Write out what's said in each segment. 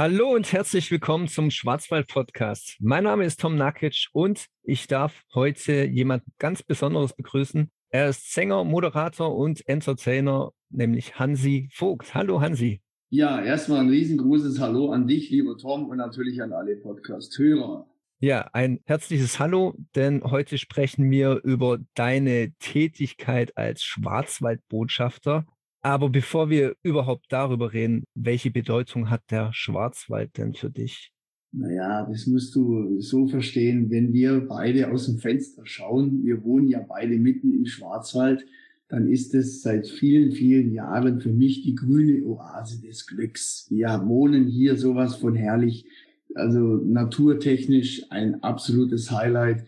Hallo und herzlich willkommen zum Schwarzwald-Podcast. Mein Name ist Tom Nakic und ich darf heute jemanden ganz Besonderes begrüßen. Er ist Sänger, Moderator und Entertainer, nämlich Hansi Vogt. Hallo Hansi. Ja, erstmal ein riesengroßes Hallo an dich, lieber Tom, und natürlich an alle Podcast-Hörer. Ja, ein herzliches Hallo, denn heute sprechen wir über deine Tätigkeit als Schwarzwaldbotschafter. Aber bevor wir überhaupt darüber reden, welche Bedeutung hat der Schwarzwald denn für dich? Naja, das musst du so verstehen, wenn wir beide aus dem Fenster schauen, wir wohnen ja beide mitten im Schwarzwald, dann ist es seit vielen, vielen Jahren für mich die grüne Oase des Glücks. Wir wohnen hier sowas von herrlich, also naturtechnisch ein absolutes Highlight.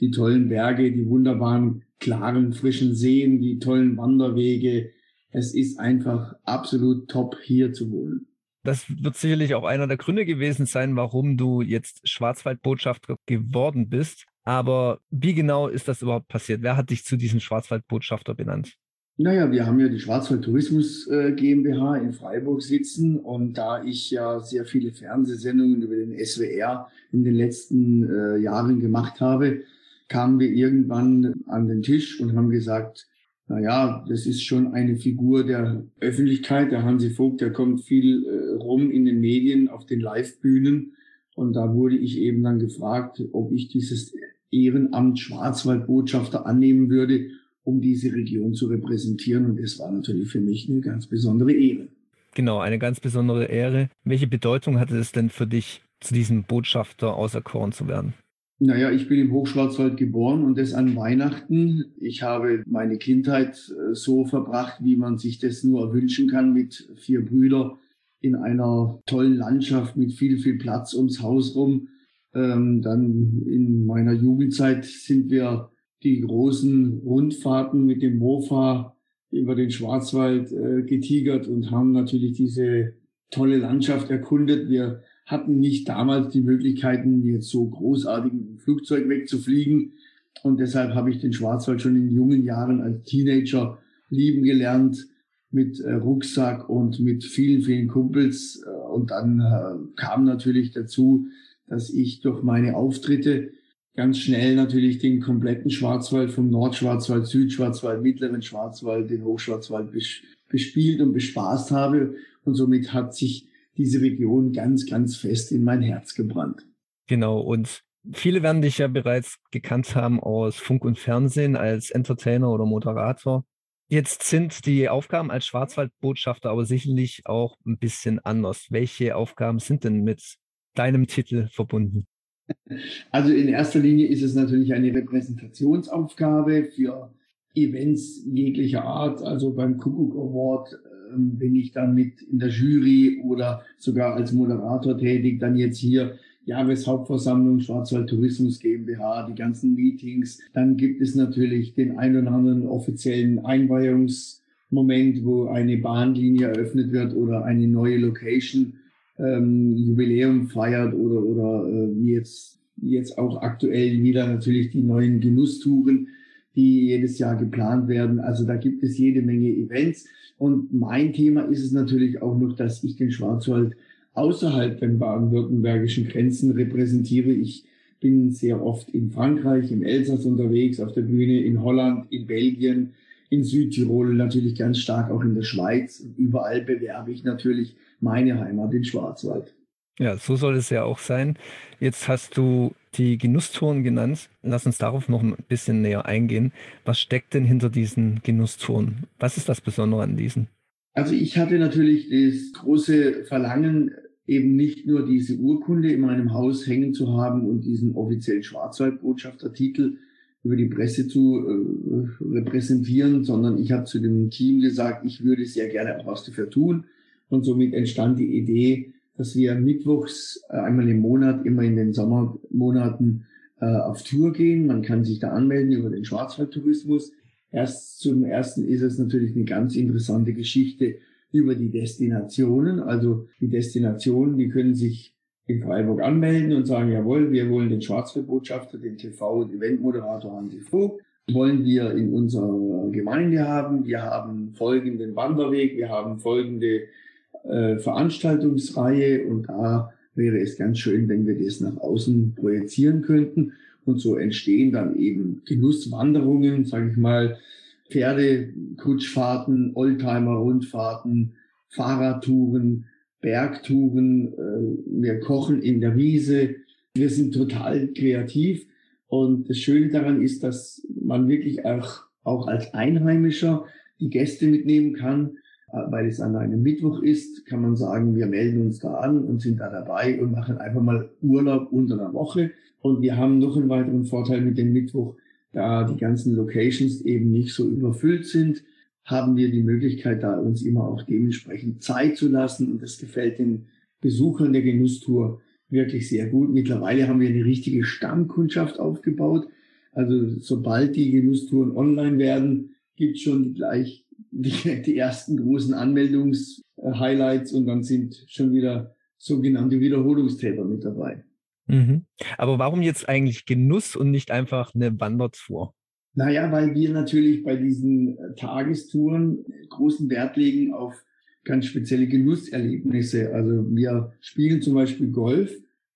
Die tollen Berge, die wunderbaren, klaren, frischen Seen, die tollen Wanderwege, es ist einfach absolut top, hier zu wohnen. Das wird sicherlich auch einer der Gründe gewesen sein, warum du jetzt Schwarzwaldbotschafter geworden bist. Aber wie genau ist das überhaupt passiert? Wer hat dich zu diesem Schwarzwaldbotschafter benannt? Naja, wir haben ja die Schwarzwald Tourismus äh, GmbH in Freiburg sitzen und da ich ja sehr viele Fernsehsendungen über den SWR in den letzten äh, Jahren gemacht habe, kamen wir irgendwann an den Tisch und haben gesagt, naja, das ist schon eine Figur der Öffentlichkeit. Der Hansi Vogt, der kommt viel äh, rum in den Medien, auf den Live-Bühnen. Und da wurde ich eben dann gefragt, ob ich dieses Ehrenamt Schwarzwaldbotschafter annehmen würde, um diese Region zu repräsentieren. Und das war natürlich für mich eine ganz besondere Ehre. Genau, eine ganz besondere Ehre. Welche Bedeutung hatte es denn für dich, zu diesem Botschafter auserkoren zu werden? Naja, ich bin im Hochschwarzwald geboren und das an Weihnachten. Ich habe meine Kindheit äh, so verbracht, wie man sich das nur wünschen kann, mit vier Brüdern in einer tollen Landschaft mit viel, viel Platz ums Haus rum. Ähm, dann in meiner Jugendzeit sind wir die großen Rundfahrten mit dem Mofa über den Schwarzwald äh, getigert und haben natürlich diese tolle Landschaft erkundet. Wir hatten nicht damals die Möglichkeiten, jetzt so großartig mit dem Flugzeug wegzufliegen. Und deshalb habe ich den Schwarzwald schon in jungen Jahren als Teenager lieben gelernt mit äh, Rucksack und mit vielen, vielen Kumpels. Äh, und dann äh, kam natürlich dazu, dass ich durch meine Auftritte ganz schnell natürlich den kompletten Schwarzwald vom Nordschwarzwald, Südschwarzwald, Mittleren Schwarzwald, den Hochschwarzwald bespielt und bespaßt habe. Und somit hat sich diese Region ganz, ganz fest in mein Herz gebrannt. Genau, und viele werden dich ja bereits gekannt haben aus Funk und Fernsehen als Entertainer oder Moderator. Jetzt sind die Aufgaben als Schwarzwaldbotschafter aber sicherlich auch ein bisschen anders. Welche Aufgaben sind denn mit deinem Titel verbunden? Also in erster Linie ist es natürlich eine Repräsentationsaufgabe für Events jeglicher Art. Also beim Kuckuck Award bin ich dann mit in der Jury oder sogar als Moderator tätig, dann jetzt hier Jahreshauptversammlung Schwarzwald Tourismus GmbH, die ganzen Meetings. Dann gibt es natürlich den ein oder anderen offiziellen Einweihungsmoment, wo eine Bahnlinie eröffnet wird oder eine neue Location ähm, Jubiläum feiert oder, oder äh, wie jetzt, jetzt auch aktuell wieder natürlich die neuen Genusstouren, die jedes Jahr geplant werden. Also da gibt es jede Menge Events. Und mein Thema ist es natürlich auch noch, dass ich den Schwarzwald außerhalb der baden-württembergischen Grenzen repräsentiere. Ich bin sehr oft in Frankreich, im Elsass unterwegs, auf der Bühne, in Holland, in Belgien, in Südtirol, natürlich ganz stark auch in der Schweiz. Und überall bewerbe ich natürlich meine Heimat, den Schwarzwald. Ja, so soll es ja auch sein. Jetzt hast du die Genusstouren genannt. Lass uns darauf noch ein bisschen näher eingehen. Was steckt denn hinter diesen Genusstouren? Was ist das Besondere an diesen? Also ich hatte natürlich das große Verlangen, eben nicht nur diese Urkunde in meinem Haus hängen zu haben und diesen offiziellen Schwarzwaldbotschaftertitel über die Presse zu äh, repräsentieren, sondern ich habe zu dem Team gesagt, ich würde sehr gerne auch was dafür tun. Und somit entstand die Idee, dass wir mittwochs äh, einmal im Monat, immer in den Sommermonaten, äh, auf Tour gehen. Man kann sich da anmelden über den Schwarzwaldtourismus. Erst zum ersten ist es natürlich eine ganz interessante Geschichte über die Destinationen. Also die Destinationen, die können sich in Freiburg anmelden und sagen, jawohl, wir wollen den Schwarzwaldbotschafter, den TV- und Eventmoderator Hansi Vogt, wollen wir in unserer Gemeinde haben. Wir haben folgenden Wanderweg, wir haben folgende äh, Veranstaltungsreihe und da wäre es ganz schön, wenn wir das nach außen projizieren könnten. Und so entstehen dann eben Genusswanderungen, sage ich mal, Pferdekutschfahrten, Oldtimer-Rundfahrten, Fahrradtouren, Bergtouren. Äh, wir kochen in der Wiese. Wir sind total kreativ. Und das Schöne daran ist, dass man wirklich auch, auch als Einheimischer die Gäste mitnehmen kann. Weil es an einem Mittwoch ist, kann man sagen, wir melden uns da an und sind da dabei und machen einfach mal Urlaub unter der Woche. Und wir haben noch einen weiteren Vorteil mit dem Mittwoch, da die ganzen Locations eben nicht so überfüllt sind, haben wir die Möglichkeit, da uns immer auch dementsprechend Zeit zu lassen. Und das gefällt den Besuchern der Genusstour wirklich sehr gut. Mittlerweile haben wir eine richtige Stammkundschaft aufgebaut. Also sobald die Genusstouren online werden, gibt schon gleich die, die ersten großen Anmeldungs-Highlights und dann sind schon wieder sogenannte Wiederholungstäter mit dabei. Mhm. Aber warum jetzt eigentlich Genuss und nicht einfach eine Wandertour? Naja, weil wir natürlich bei diesen äh, Tagestouren großen Wert legen auf ganz spezielle Genusserlebnisse. Also wir spielen zum Beispiel Golf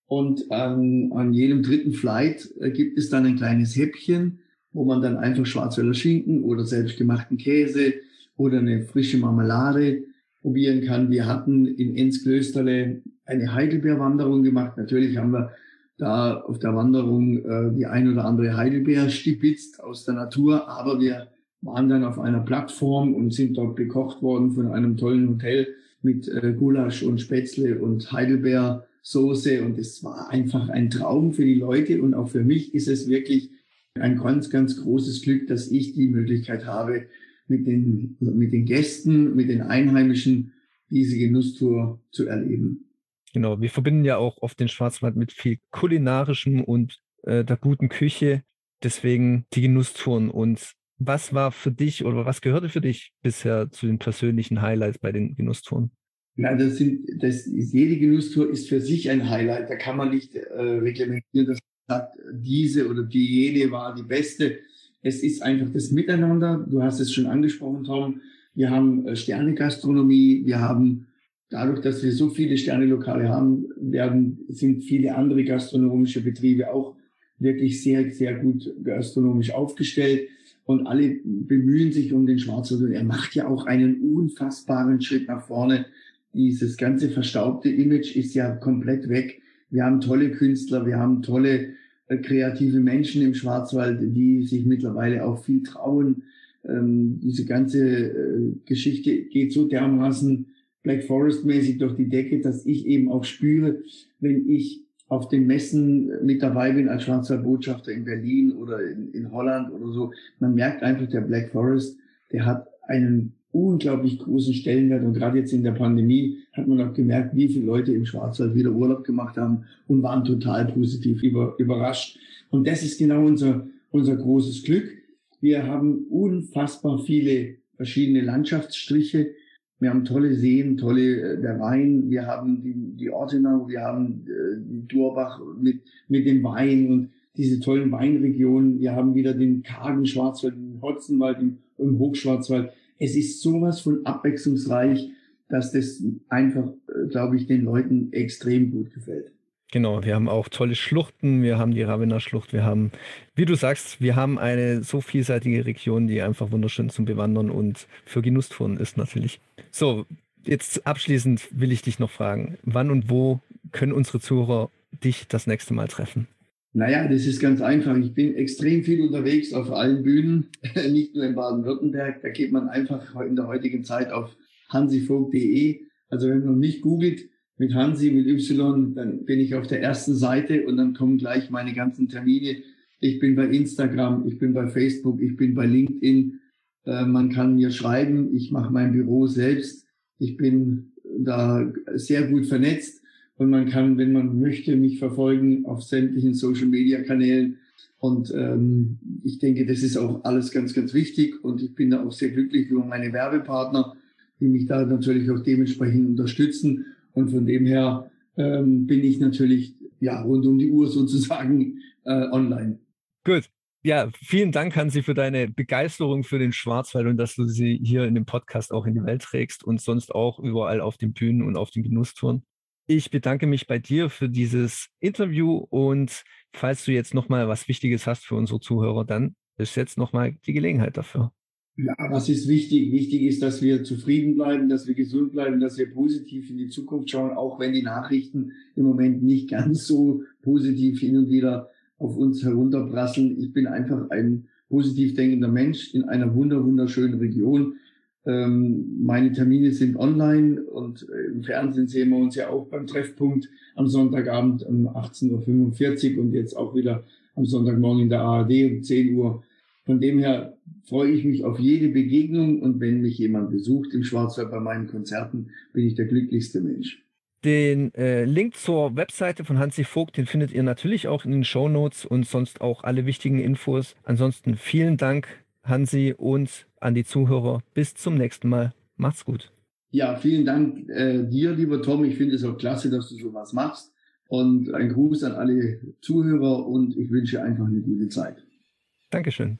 und an, an jedem dritten Flight äh, gibt es dann ein kleines Häppchen, wo man dann einfach Schwarzwälder Schinken oder selbstgemachten Käse oder eine frische Marmelade probieren kann. Wir hatten in Enzklösterle eine Heidelbeerwanderung gemacht. Natürlich haben wir da auf der Wanderung äh, die ein oder andere Heidelbeer stipitzt aus der Natur, aber wir waren dann auf einer Plattform und sind dort bekocht worden von einem tollen Hotel mit äh, Gulasch und Spätzle und Heidelbeersoße und es war einfach ein Traum für die Leute und auch für mich ist es wirklich ein ganz, ganz großes Glück, dass ich die Möglichkeit habe, mit den, mit den Gästen, mit den Einheimischen diese Genusstour zu erleben. Genau, wir verbinden ja auch oft den Schwarzwald mit viel kulinarischem und äh, der guten Küche. Deswegen die Genusstouren. Und was war für dich oder was gehörte für dich bisher zu den persönlichen Highlights bei den Genusstouren? Ja, das sind, das ist, jede Genusstour ist für sich ein Highlight. Da kann man nicht äh, reglementieren, dass man sagt, diese oder die jene war die beste. Es ist einfach das Miteinander. Du hast es schon angesprochen, Tom. Wir haben äh, Sternegastronomie. Wir haben dadurch, dass wir so viele Sternelokale haben, werden, sind viele andere gastronomische Betriebe auch wirklich sehr, sehr gut gastronomisch aufgestellt. Und alle bemühen sich um den Schwarzwald. Und er macht ja auch einen unfassbaren Schritt nach vorne. Dieses ganze verstaubte Image ist ja komplett weg. Wir haben tolle Künstler, wir haben tolle kreative Menschen im Schwarzwald, die sich mittlerweile auch viel trauen. Ähm, diese ganze äh, Geschichte geht so dermaßen Black Forest mäßig durch die Decke, dass ich eben auch spüre, wenn ich auf den Messen mit dabei bin als Schwarzwaldbotschafter in Berlin oder in, in Holland oder so. Man merkt einfach, der Black Forest, der hat einen unglaublich großen Stellenwert und gerade jetzt in der Pandemie hat man auch gemerkt, wie viele Leute im Schwarzwald wieder Urlaub gemacht haben und waren total positiv über, überrascht. Und das ist genau unser, unser großes Glück. Wir haben unfassbar viele verschiedene Landschaftsstriche. Wir haben tolle Seen, tolle äh, der Wein. Wir haben die, die Ortenau, wir haben äh, die Durbach mit, mit dem Wein und diese tollen Weinregionen. Wir haben wieder den kargen Schwarzwald, den Hotzenwald im, im Hochschwarzwald es ist sowas von abwechslungsreich, dass das einfach, äh, glaube ich, den Leuten extrem gut gefällt. Genau, wir haben auch tolle Schluchten, wir haben die Ravener Schlucht, wir haben, wie du sagst, wir haben eine so vielseitige Region, die einfach wunderschön zum Bewandern und für Genusstouren ist natürlich. So, jetzt abschließend will ich dich noch fragen, wann und wo können unsere Zuhörer dich das nächste Mal treffen? Naja, das ist ganz einfach. Ich bin extrem viel unterwegs auf allen Bühnen, nicht nur in Baden-Württemberg. Da geht man einfach in der heutigen Zeit auf hansivogt.de. Also wenn man mich googelt mit Hansi, mit Y, dann bin ich auf der ersten Seite und dann kommen gleich meine ganzen Termine. Ich bin bei Instagram, ich bin bei Facebook, ich bin bei LinkedIn. Äh, man kann mir schreiben, ich mache mein Büro selbst. Ich bin da sehr gut vernetzt. Und man kann, wenn man möchte, mich verfolgen auf sämtlichen Social-Media-Kanälen. Und ähm, ich denke, das ist auch alles ganz, ganz wichtig. Und ich bin da auch sehr glücklich über meine Werbepartner, die mich da natürlich auch dementsprechend unterstützen. Und von dem her ähm, bin ich natürlich ja rund um die Uhr sozusagen äh, online. Gut. Ja, vielen Dank, Hansi, für deine Begeisterung für den Schwarzwald und dass du sie hier in dem Podcast auch in die Welt trägst und sonst auch überall auf den Bühnen und auf den Genusstouren. Ich bedanke mich bei dir für dieses Interview und falls du jetzt nochmal was Wichtiges hast für unsere Zuhörer, dann ist jetzt nochmal die Gelegenheit dafür. Ja, was ist wichtig? Wichtig ist, dass wir zufrieden bleiben, dass wir gesund bleiben, dass wir positiv in die Zukunft schauen, auch wenn die Nachrichten im Moment nicht ganz so positiv hin und wieder auf uns herunterprasseln. Ich bin einfach ein positiv denkender Mensch in einer wunder wunderschönen Region. Ähm, meine Termine sind online und äh, im Fernsehen sehen wir uns ja auch beim Treffpunkt am Sonntagabend um 18.45 Uhr und jetzt auch wieder am Sonntagmorgen in der ARD um 10 Uhr. Von dem her freue ich mich auf jede Begegnung und wenn mich jemand besucht im Schwarzwald bei meinen Konzerten, bin ich der glücklichste Mensch. Den äh, Link zur Webseite von Hansi Vogt, den findet ihr natürlich auch in den Show Notes und sonst auch alle wichtigen Infos. Ansonsten vielen Dank, Hansi, und an die Zuhörer. Bis zum nächsten Mal. Macht's gut. Ja, vielen Dank äh, dir, lieber Tom. Ich finde es auch klasse, dass du sowas machst. Und ein Gruß an alle Zuhörer und ich wünsche einfach eine gute Zeit. Dankeschön.